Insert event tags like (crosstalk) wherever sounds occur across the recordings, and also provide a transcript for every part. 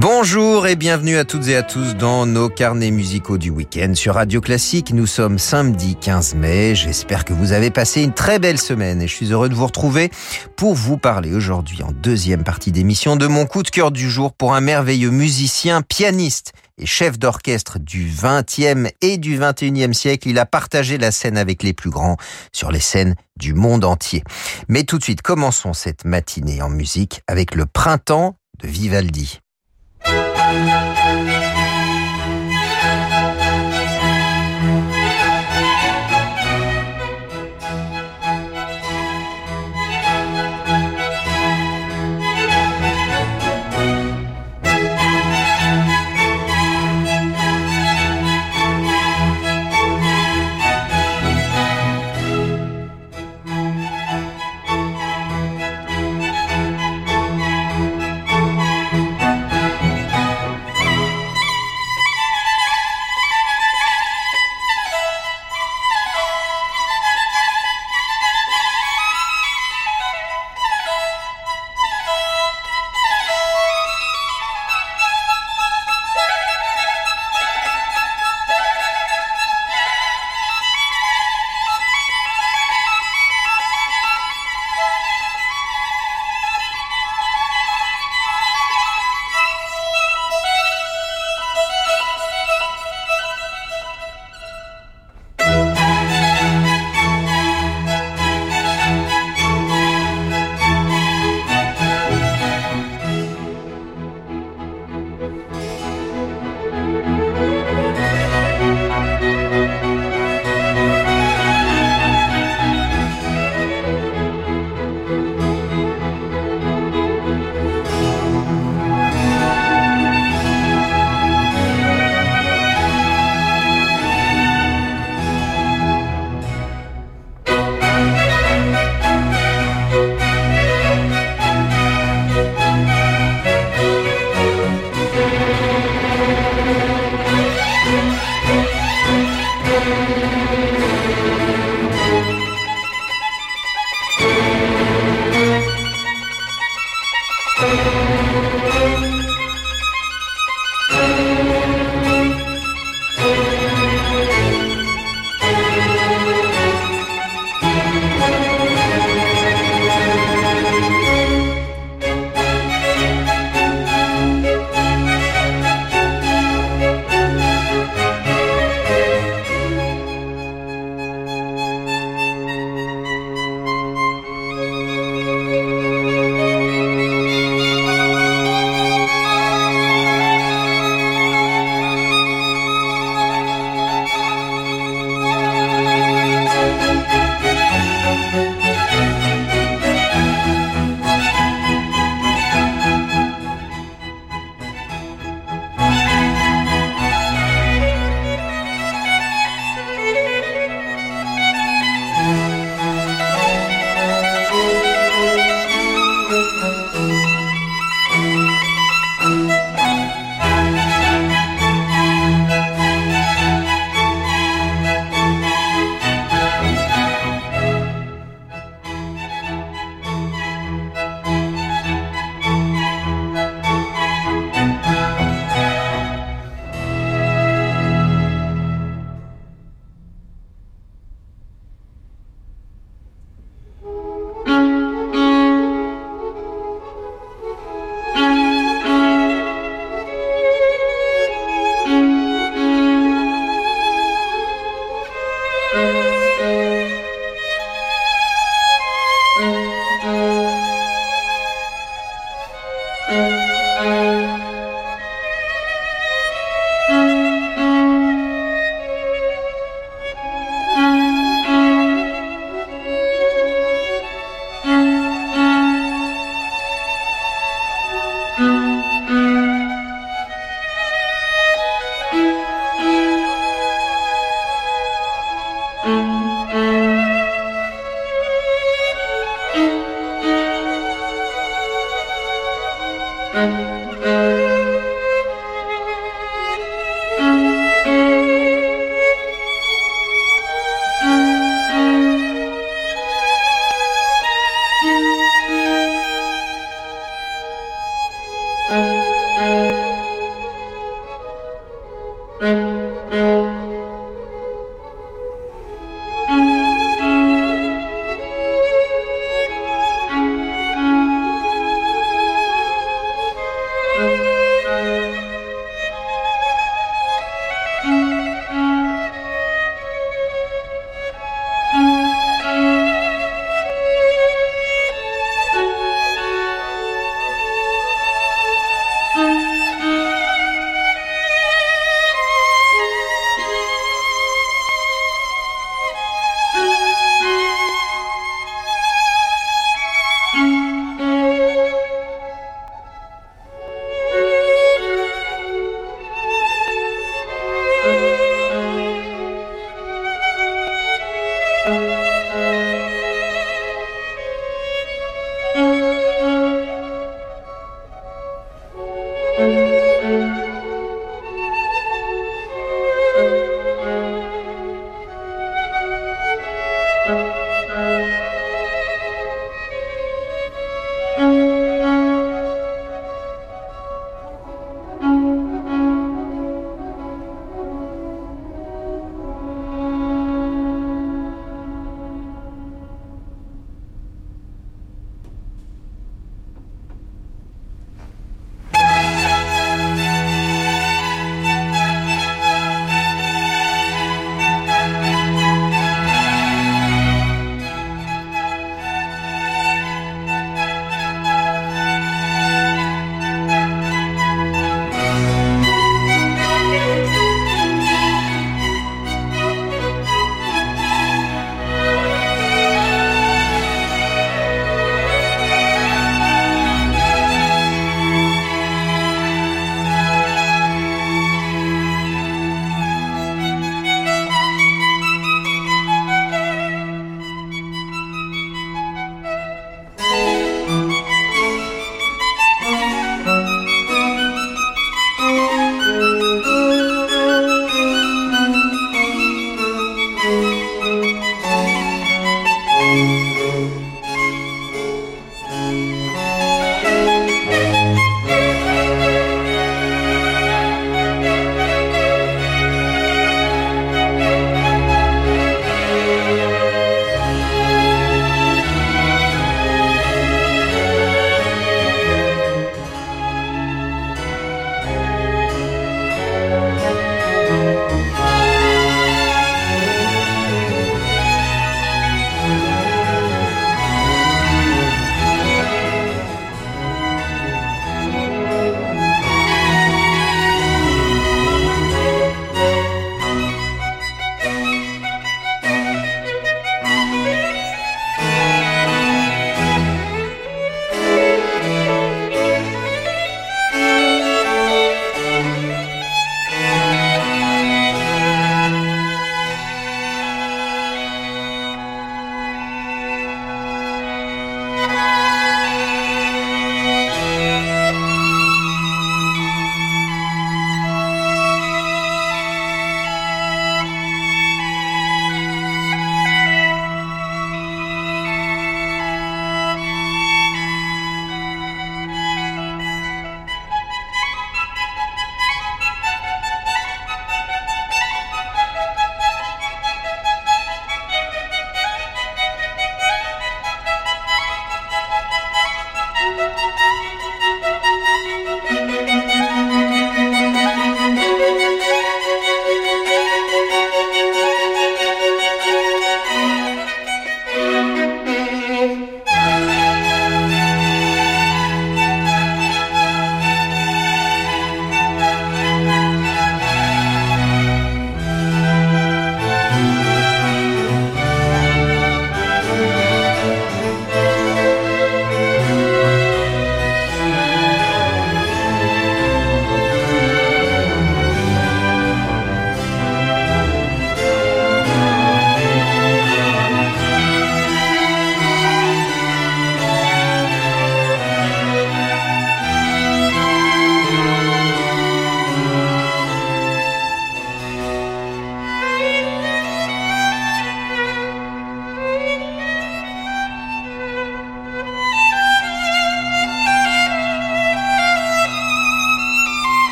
Bonjour et bienvenue à toutes et à tous dans nos carnets musicaux du week-end sur Radio Classique. Nous sommes samedi 15 mai. J'espère que vous avez passé une très belle semaine et je suis heureux de vous retrouver pour vous parler aujourd'hui en deuxième partie d'émission de mon coup de cœur du jour pour un merveilleux musicien, pianiste et chef d'orchestre du 20e et du 21e siècle. Il a partagé la scène avec les plus grands sur les scènes du monde entier. Mais tout de suite, commençons cette matinée en musique avec le printemps de Vivaldi. Thank you.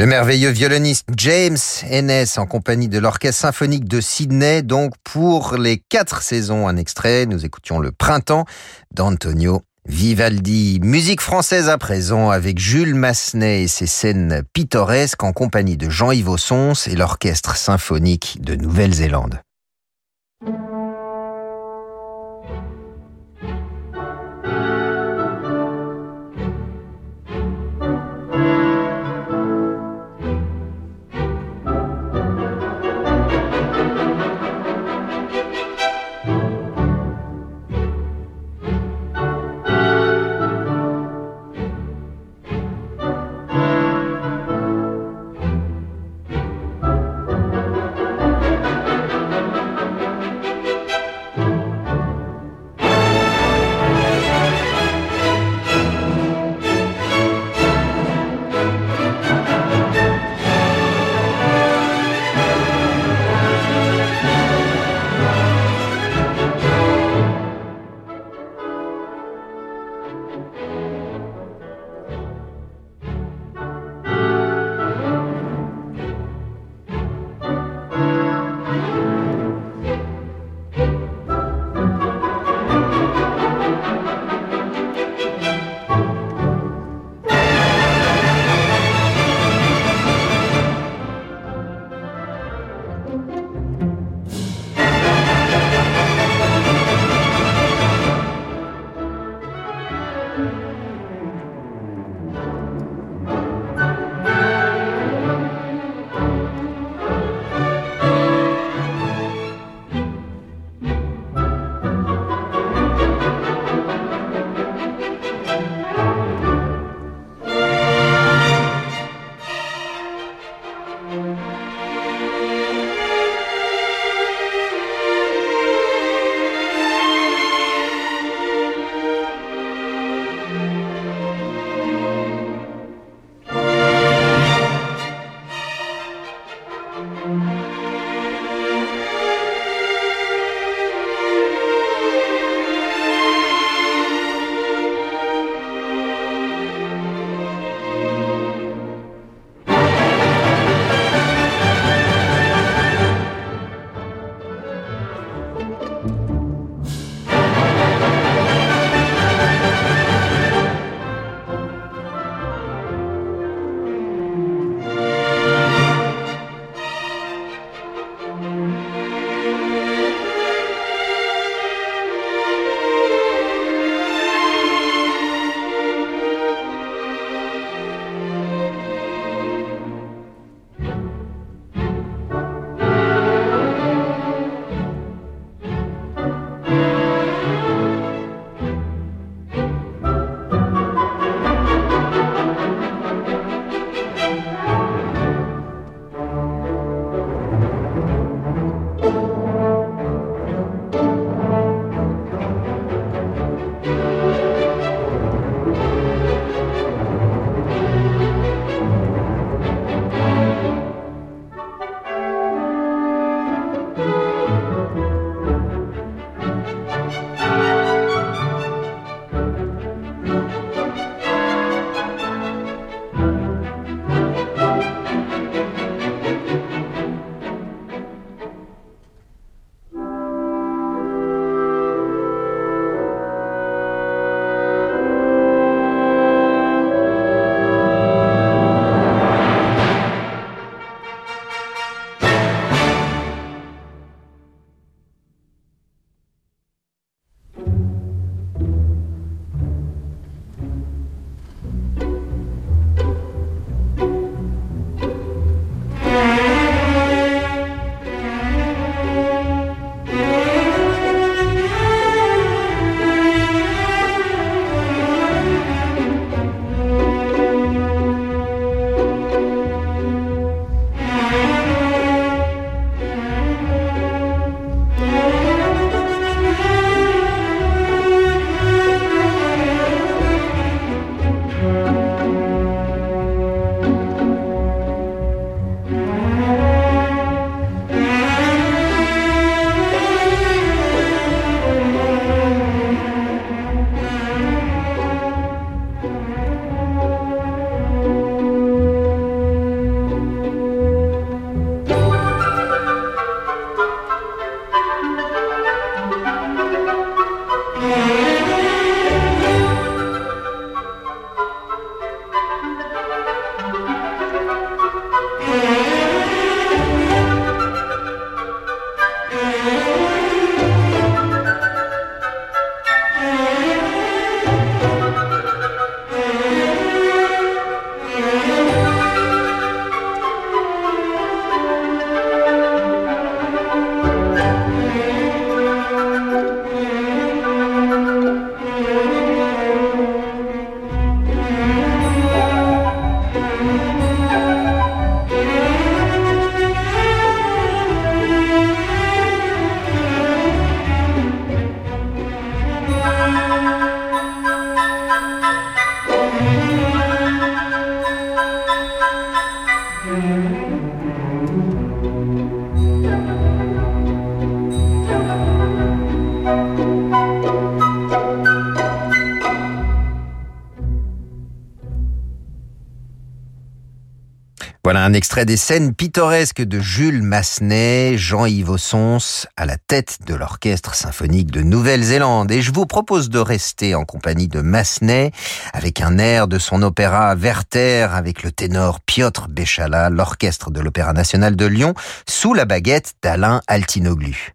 Le merveilleux violoniste James Ennis en compagnie de l'Orchestre symphonique de Sydney. Donc pour les quatre saisons, un extrait, nous écoutions Le Printemps d'Antonio Vivaldi. Musique française à présent avec Jules Massenet et ses scènes pittoresques en compagnie de Jean-Yves Ossons et l'Orchestre symphonique de Nouvelle-Zélande. Un extrait des scènes pittoresques de Jules Massenet, Jean-Yves Ossons, à la tête de l'Orchestre symphonique de Nouvelle-Zélande. Et je vous propose de rester en compagnie de Massenet, avec un air de son opéra Werther, avec le ténor Piotr Béchala, l'Orchestre de l'Opéra National de Lyon, sous la baguette d'Alain Altinoglu.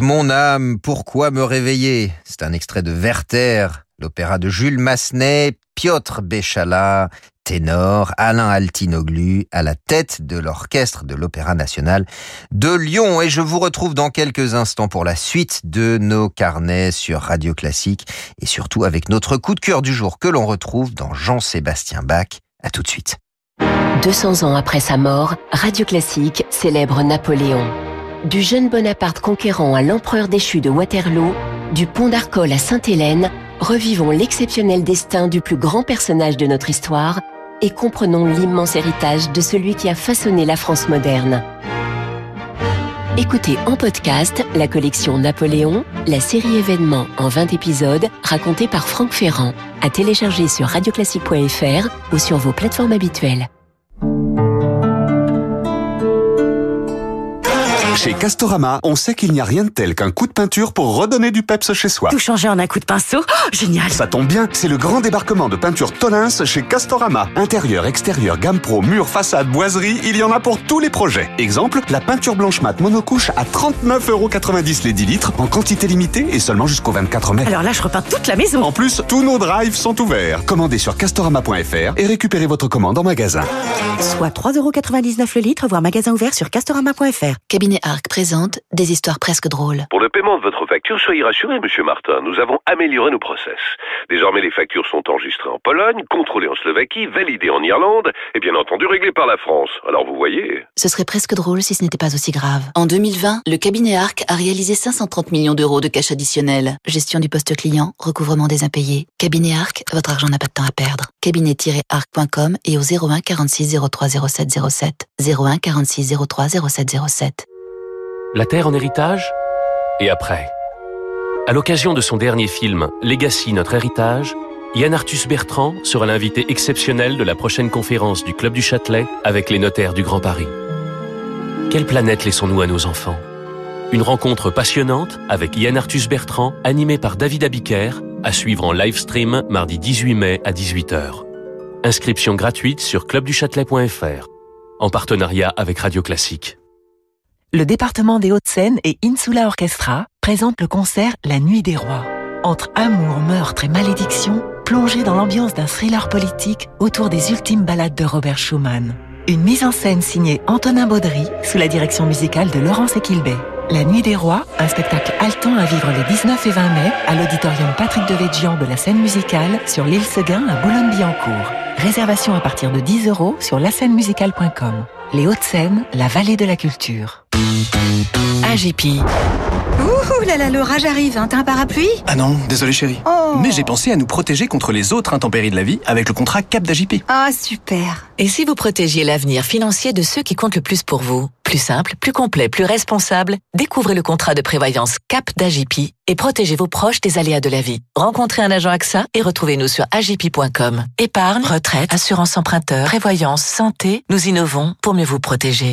Mon âme, pourquoi me réveiller? C'est un extrait de Werther, l'opéra de Jules Massenet, Piotr Béchala, ténor, Alain Altinoglu, à la tête de l'orchestre de l'Opéra National de Lyon. Et je vous retrouve dans quelques instants pour la suite de nos carnets sur Radio Classique et surtout avec notre coup de cœur du jour que l'on retrouve dans Jean-Sébastien Bach. À tout de suite. 200 ans après sa mort, Radio Classique célèbre Napoléon. Du jeune Bonaparte conquérant à l'empereur déchu de Waterloo, du pont d'Arcole à Sainte-Hélène, revivons l'exceptionnel destin du plus grand personnage de notre histoire et comprenons l'immense héritage de celui qui a façonné la France moderne. Écoutez en podcast la collection Napoléon, la série événements en 20 épisodes racontée par Franck Ferrand, à télécharger sur radioclassique.fr ou sur vos plateformes habituelles. Chez Castorama, on sait qu'il n'y a rien de tel qu'un coup de peinture pour redonner du peps chez soi. Tout changer en un coup de pinceau oh, Génial Ça tombe bien, c'est le grand débarquement de peinture Tolins chez Castorama. Intérieur, extérieur, gamme pro, mur, façade, boiserie, il y en a pour tous les projets. Exemple, la peinture blanche mat monocouche à 39,90€ les 10 litres, en quantité limitée et seulement jusqu'au 24 mai. Alors là, je repeins toute la maison En plus, tous nos drives sont ouverts. Commandez sur castorama.fr et récupérez votre commande en magasin. Soit 3,99€ le litre, voire magasin ouvert sur castorama.fr. Cabinet Arc présente des histoires presque drôles. Pour le paiement de votre facture, soyez rassuré, monsieur Martin. Nous avons amélioré nos process. Désormais, les factures sont enregistrées en Pologne, contrôlées en Slovaquie, validées en Irlande et bien entendu réglées par la France. Alors vous voyez. Ce serait presque drôle si ce n'était pas aussi grave. En 2020, le cabinet Arc a réalisé 530 millions d'euros de cash additionnel. Gestion du poste client, recouvrement des impayés. Cabinet Arc, votre argent n'a pas de temps à perdre. Cabinet-arc.com et au 01 46 03 07 07. 01 46 03 07 07. La Terre en héritage Et après À l'occasion de son dernier film Legacy, notre héritage, Yann Arthus Bertrand sera l'invité exceptionnel de la prochaine conférence du Club du Châtelet avec les notaires du Grand Paris. Quelle planète laissons-nous à nos enfants? Une rencontre passionnante avec Yann Arthus Bertrand, animée par David Abiker, à suivre en live stream mardi 18 mai à 18h. Inscription gratuite sur clubduchâtelet.fr, en partenariat avec Radio Classique. Le département des Hauts-de-Seine et Insula Orchestra présentent le concert La Nuit des Rois. Entre amour, meurtre et malédiction, plongez dans l'ambiance d'un thriller politique autour des ultimes ballades de Robert Schumann. Une mise en scène signée Antonin Baudry sous la direction musicale de Laurence Equilbet. La Nuit des Rois, un spectacle haletant à vivre les 19 et 20 mai à l'auditorium Patrick de Végian de la scène musicale sur l'île Seguin à Boulogne-Billancourt. Réservation à partir de 10 euros sur musicale.com. Les Hauts-de-Seine, la vallée de la culture. AGP. Ouh là là, l'orage arrive, hein. t'as un parapluie? Ah non, désolé chérie. Oh. Mais j'ai pensé à nous protéger contre les autres intempéries de la vie avec le contrat Cap d'AJP. Ah super Et si vous protégiez l'avenir financier de ceux qui comptent le plus pour vous? Plus simple, plus complet, plus responsable, découvrez le contrat de prévoyance CAP d'AJP et protégez vos proches des aléas de la vie. Rencontrez un agent AXA et retrouvez-nous sur agip.com. Épargne, retraite, assurance emprunteur, prévoyance, santé, nous innovons pour mieux vous protéger.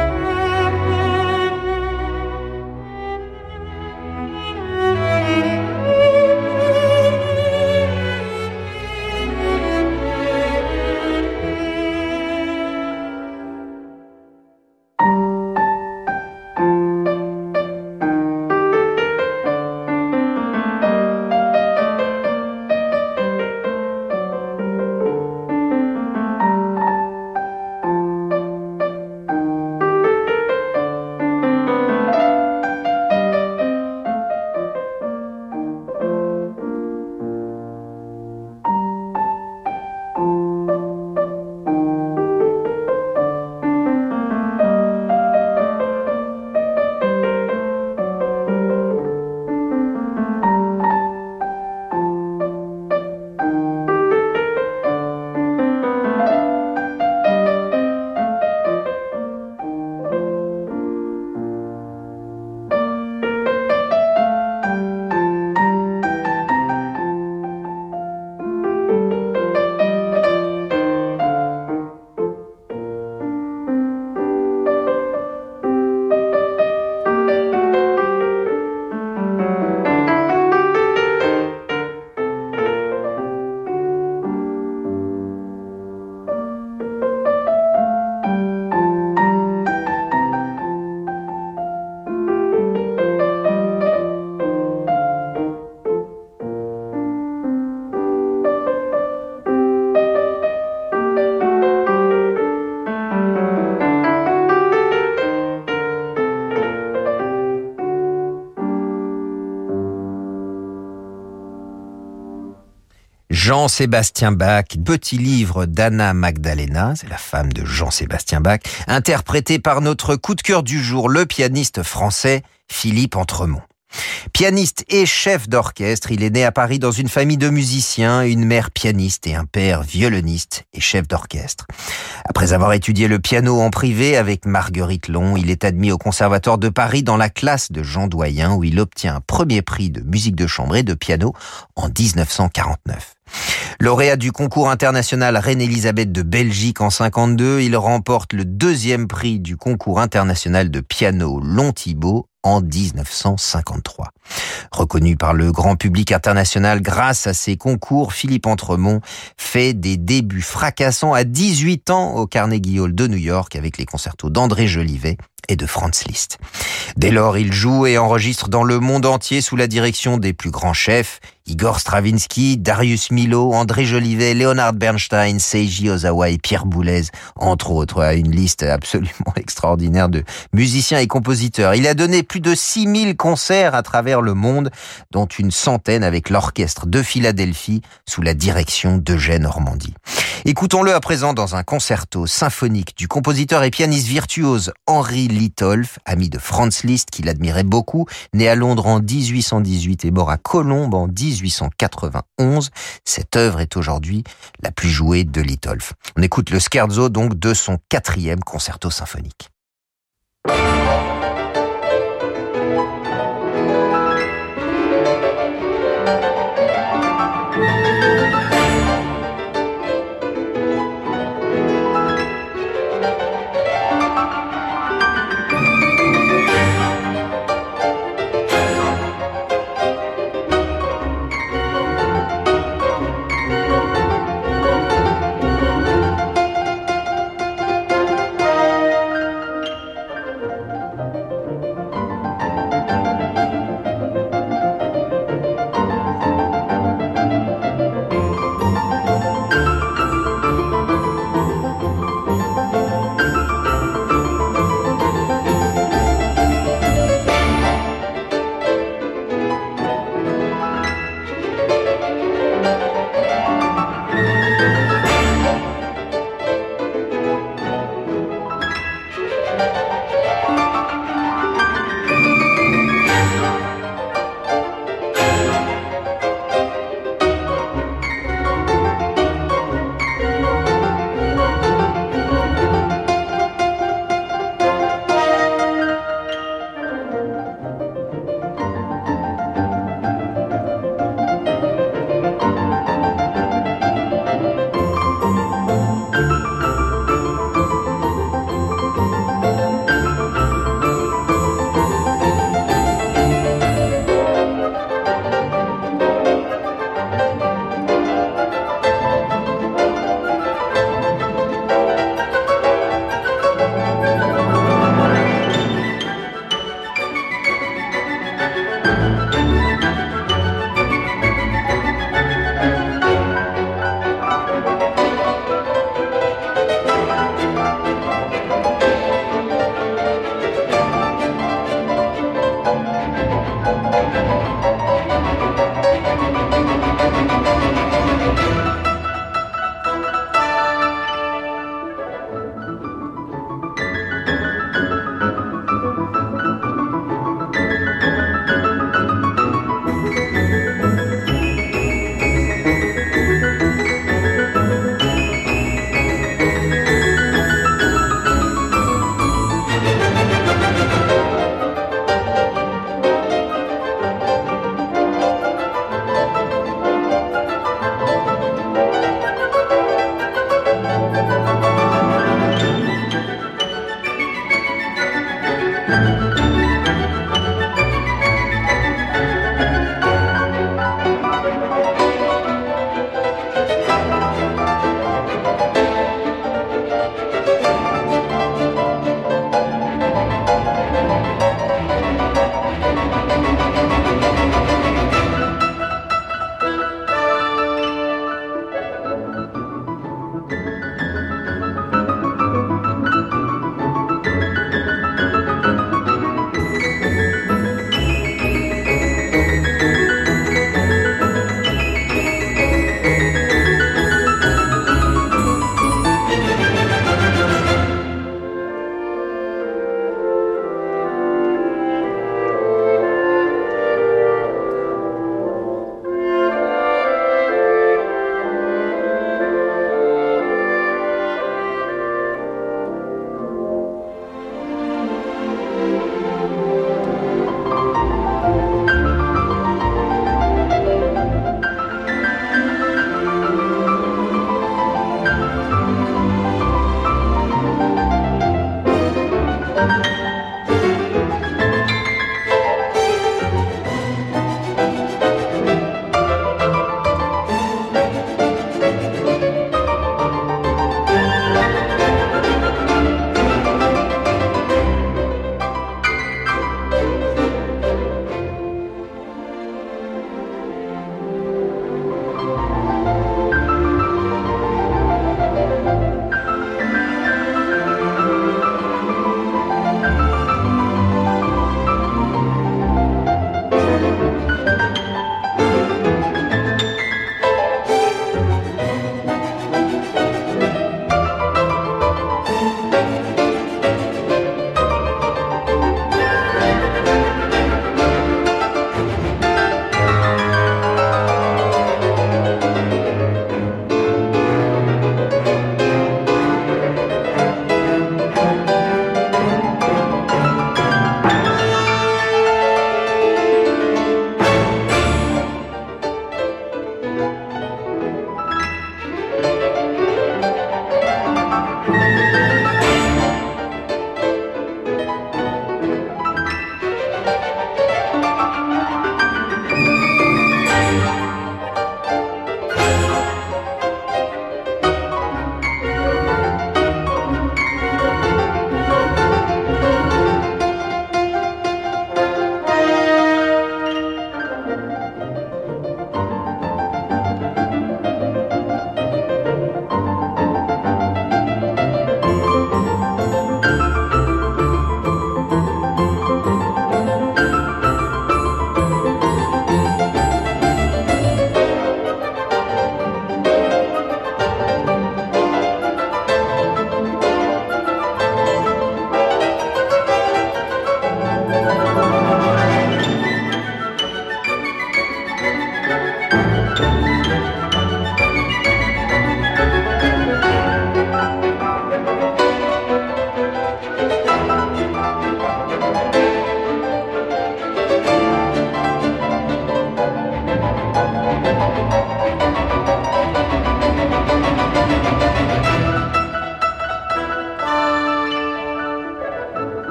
Jean-Sébastien Bach, petit livre d'Anna Magdalena, c'est la femme de Jean-Sébastien Bach, interprété par notre coup de cœur du jour, le pianiste français Philippe Entremont. Pianiste et chef d'orchestre, il est né à Paris dans une famille de musiciens, une mère pianiste et un père violoniste et chef d'orchestre. Après avoir étudié le piano en privé avec Marguerite Long, il est admis au Conservatoire de Paris dans la classe de Jean Doyen où il obtient un premier prix de musique de chambre et de piano en 1949. Lauréat du concours international Reine-Élisabeth de Belgique en 52, il remporte le deuxième prix du concours international de piano Long Thibault en 1953. Reconnu par le grand public international grâce à ses concours, Philippe Entremont fait des débuts fracassants à 18 ans au Carnegie Hall de New York avec les concertos d'André Jolivet de Franz Liszt. Dès lors, il joue et enregistre dans le monde entier sous la direction des plus grands chefs, Igor Stravinsky, Darius Milo, André Jolivet, Leonard Bernstein, Seiji Ozawa et Pierre Boulez, entre autres, à une liste absolument (laughs) extraordinaire de musiciens et compositeurs. Il a donné plus de 6000 concerts à travers le monde, dont une centaine avec l'orchestre de Philadelphie sous la direction d'Eugène Normandie. Écoutons-le à présent dans un concerto symphonique du compositeur et pianiste virtuose Henri Litolf, ami de Franz Liszt qu'il admirait beaucoup, né à Londres en 1818 et mort à Colombes en 1891. Cette œuvre est aujourd'hui la plus jouée de Litolf. On écoute le scherzo donc de son quatrième concerto symphonique.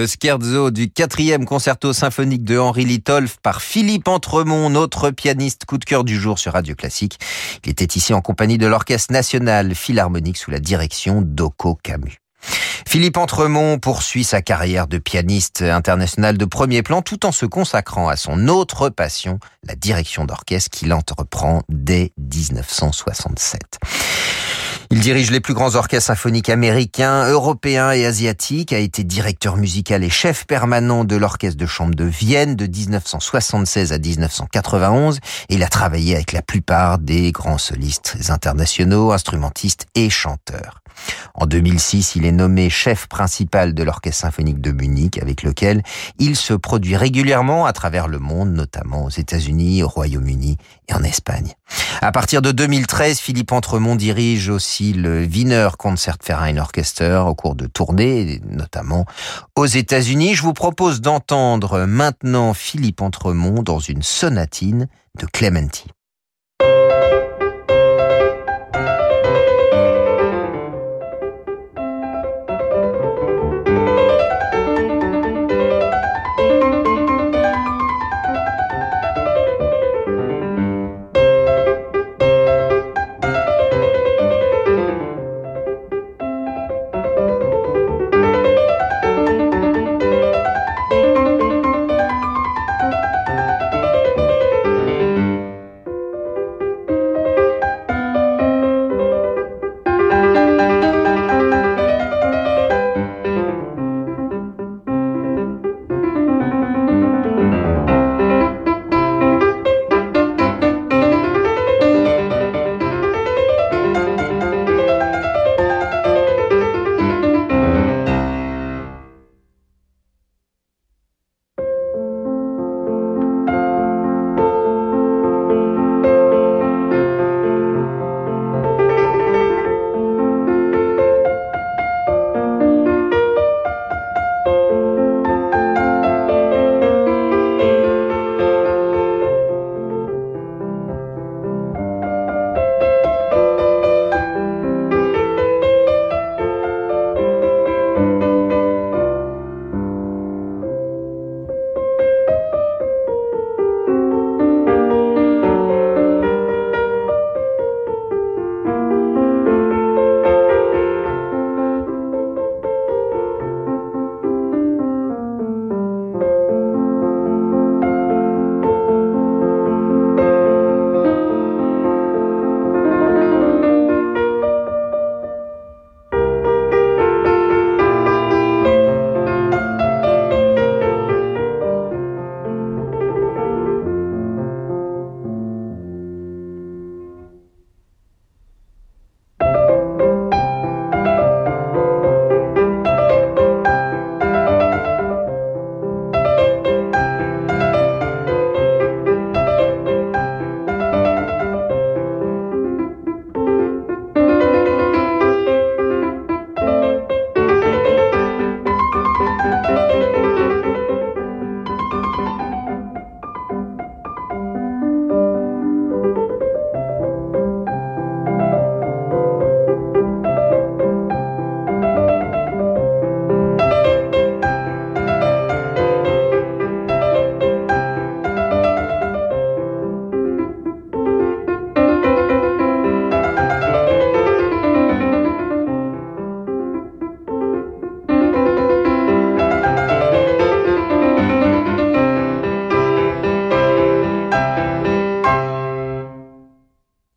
Le scherzo du quatrième concerto symphonique de Henri Litolf par Philippe Entremont, notre pianiste coup de cœur du jour sur Radio Classique. Il était ici en compagnie de l'Orchestre National Philharmonique sous la direction d'Oko Camus. Philippe Entremont poursuit sa carrière de pianiste international de premier plan tout en se consacrant à son autre passion, la direction d'orchestre qu'il entreprend dès 1967. Il dirige les plus grands orchestres symphoniques américains, européens et asiatiques, a été directeur musical et chef permanent de l'orchestre de chambre de Vienne de 1976 à 1991 et il a travaillé avec la plupart des grands solistes internationaux, instrumentistes et chanteurs. En 2006, il est nommé chef principal de l'Orchestre symphonique de Munich, avec lequel il se produit régulièrement à travers le monde, notamment aux États-Unis, au Royaume-Uni et en Espagne. À partir de 2013, Philippe Entremont dirige aussi le Wiener Concertverein Orchester au cours de tournées, notamment aux États-Unis. Je vous propose d'entendre maintenant Philippe Entremont dans une sonatine de Clementi.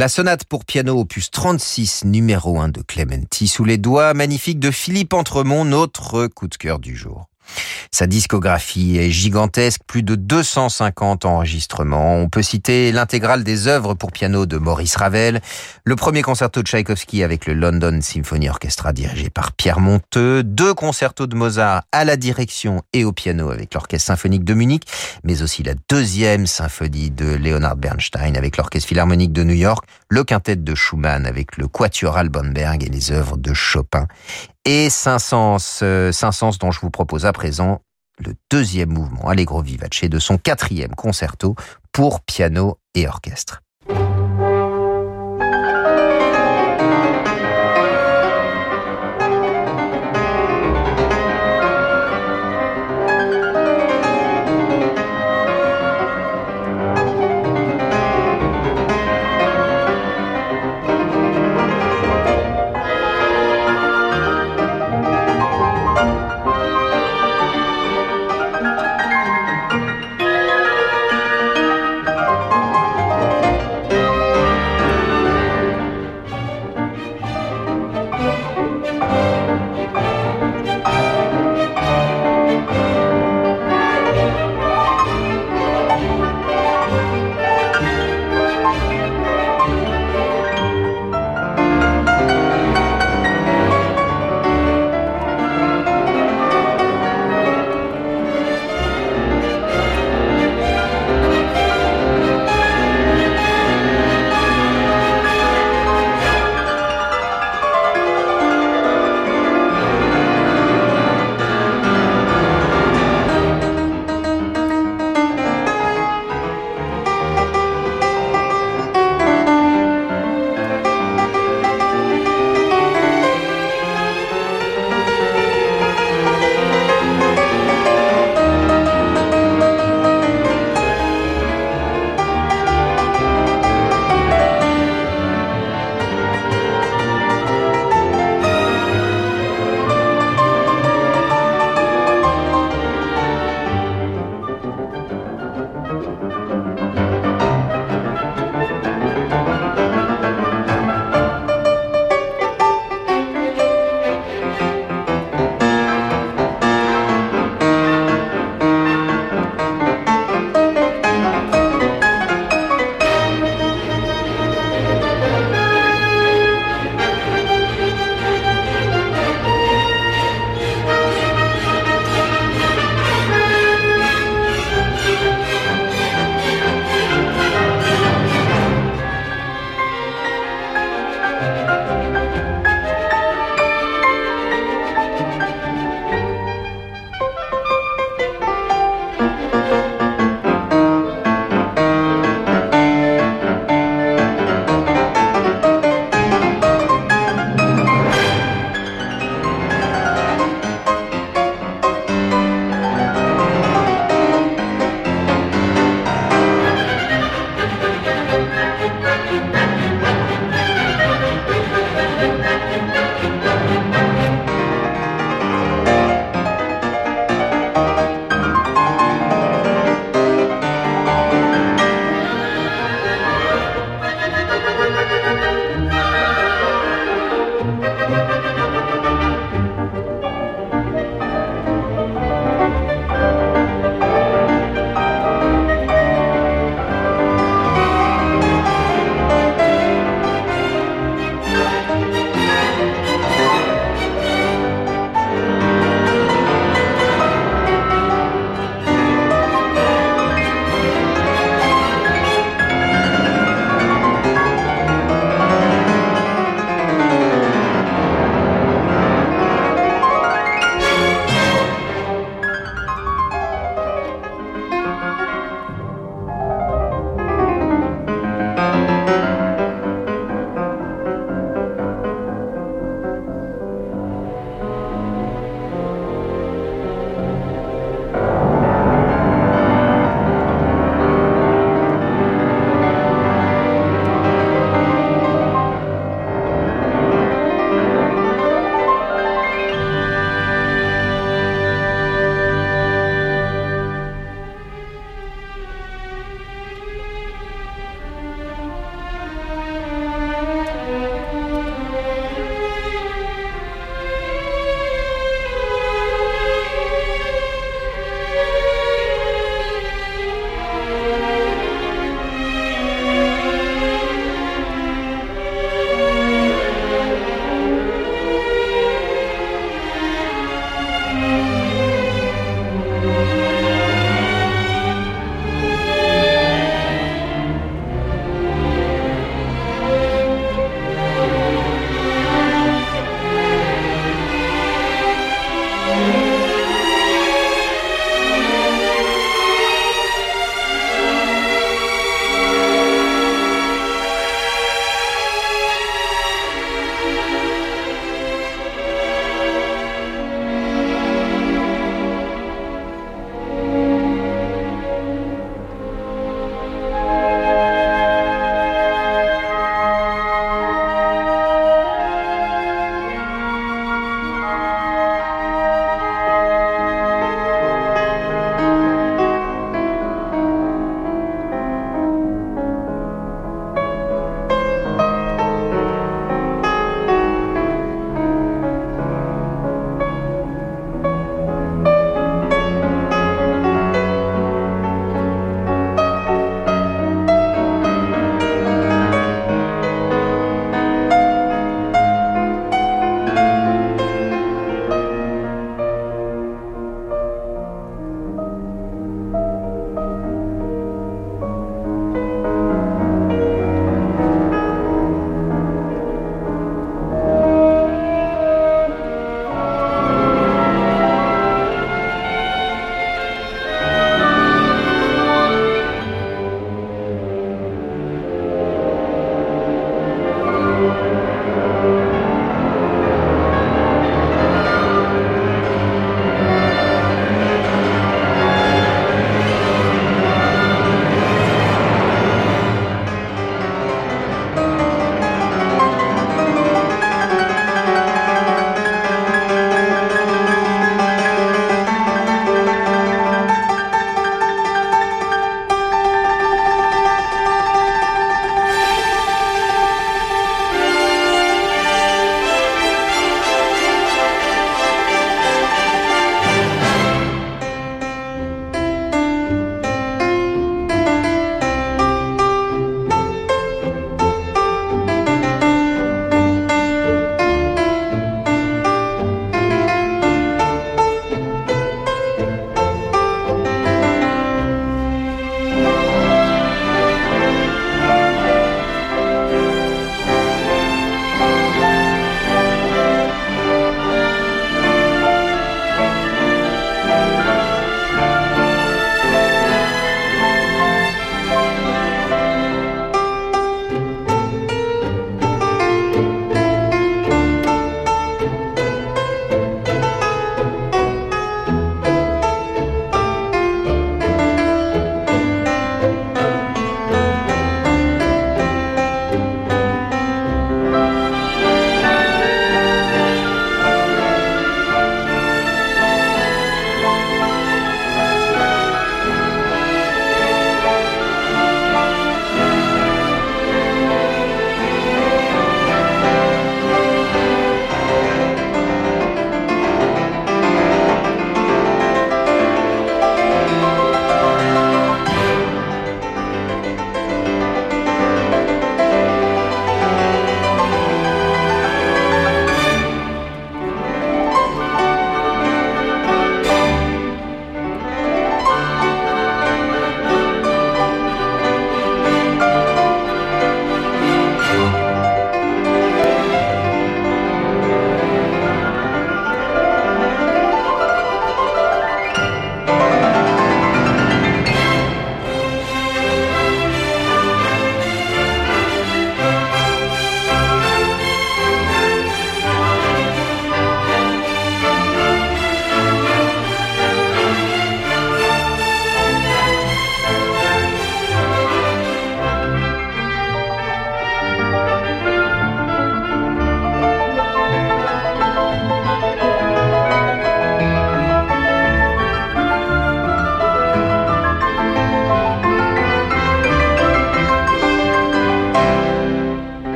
La sonate pour piano opus 36 numéro 1 de Clementi sous les doigts magnifiques de Philippe Entremont, notre coup de cœur du jour. Sa discographie est gigantesque, plus de 250 enregistrements. On peut citer l'intégrale des œuvres pour piano de Maurice Ravel, le premier concerto de Tchaïkovski avec le London Symphony Orchestra dirigé par Pierre Monteux, deux concertos de Mozart à la direction et au piano avec l'Orchestre symphonique de Munich, mais aussi la deuxième symphonie de Leonard Bernstein avec l'Orchestre philharmonique de New York, le quintet de Schumann avec le Quatuor Albanberg et les œuvres de Chopin et euh, Saint-Saëns dont je vous propose à présent le deuxième mouvement Allegro vivace de son quatrième concerto pour piano et orchestre.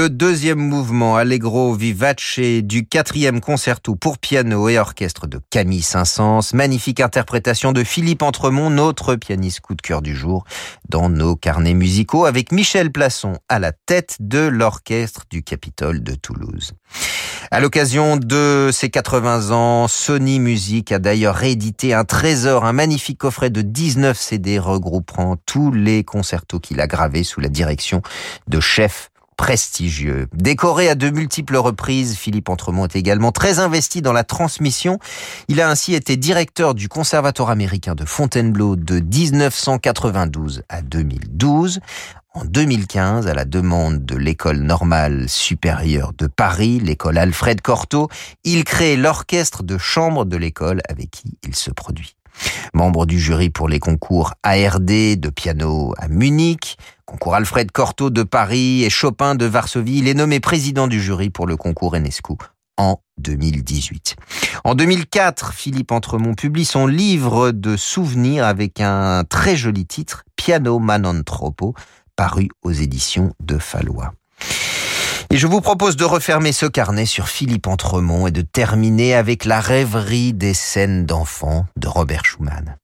Le deuxième mouvement, Allegro vivace du quatrième concerto pour piano et orchestre de Camille Saint-Saëns. Magnifique interprétation de Philippe Entremont, notre pianiste coup de cœur du jour, dans nos carnets musicaux, avec Michel Plasson à la tête de l'orchestre du Capitole de Toulouse. À l'occasion de ses 80 ans, Sony Music a d'ailleurs réédité un trésor, un magnifique coffret de 19 CD regroupant tous les concertos qu'il a gravés sous la direction de chefs prestigieux. Décoré à de multiples reprises, Philippe Entremont est également très investi dans la transmission. Il a ainsi été directeur du Conservatoire américain de Fontainebleau de 1992 à 2012. En 2015, à la demande de l'école normale supérieure de Paris, l'école Alfred Cortot, il crée l'orchestre de chambre de l'école avec qui il se produit. Membre du jury pour les concours ARD de piano à Munich, concours Alfred Cortot de Paris et Chopin de Varsovie, il est nommé président du jury pour le concours Enescu en 2018. En 2004, Philippe Entremont publie son livre de souvenirs avec un très joli titre, Piano Manantropo, paru aux éditions de Fallois. Et je vous propose de refermer ce carnet sur Philippe Entremont et de terminer avec la rêverie des scènes d'enfants de Robert Schumann.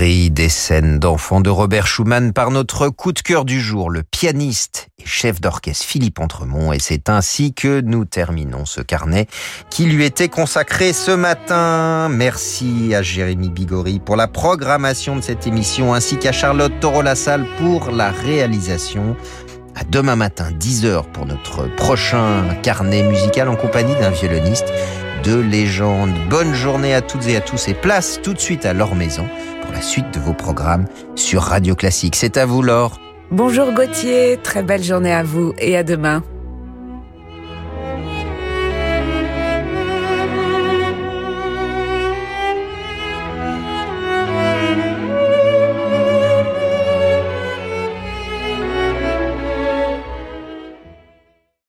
Des scènes d'enfants de Robert Schumann par notre coup de cœur du jour, le pianiste et chef d'orchestre Philippe Entremont. Et c'est ainsi que nous terminons ce carnet qui lui était consacré ce matin. Merci à Jérémy Bigori pour la programmation de cette émission ainsi qu'à Charlotte Toro-Lassalle pour la réalisation. À demain matin, 10h pour notre prochain carnet musical en compagnie d'un violoniste de légende. Bonne journée à toutes et à tous et place tout de suite à leur maison la suite de vos programmes sur Radio Classique. C'est à vous, Laure. Bonjour Gauthier, très belle journée à vous et à demain.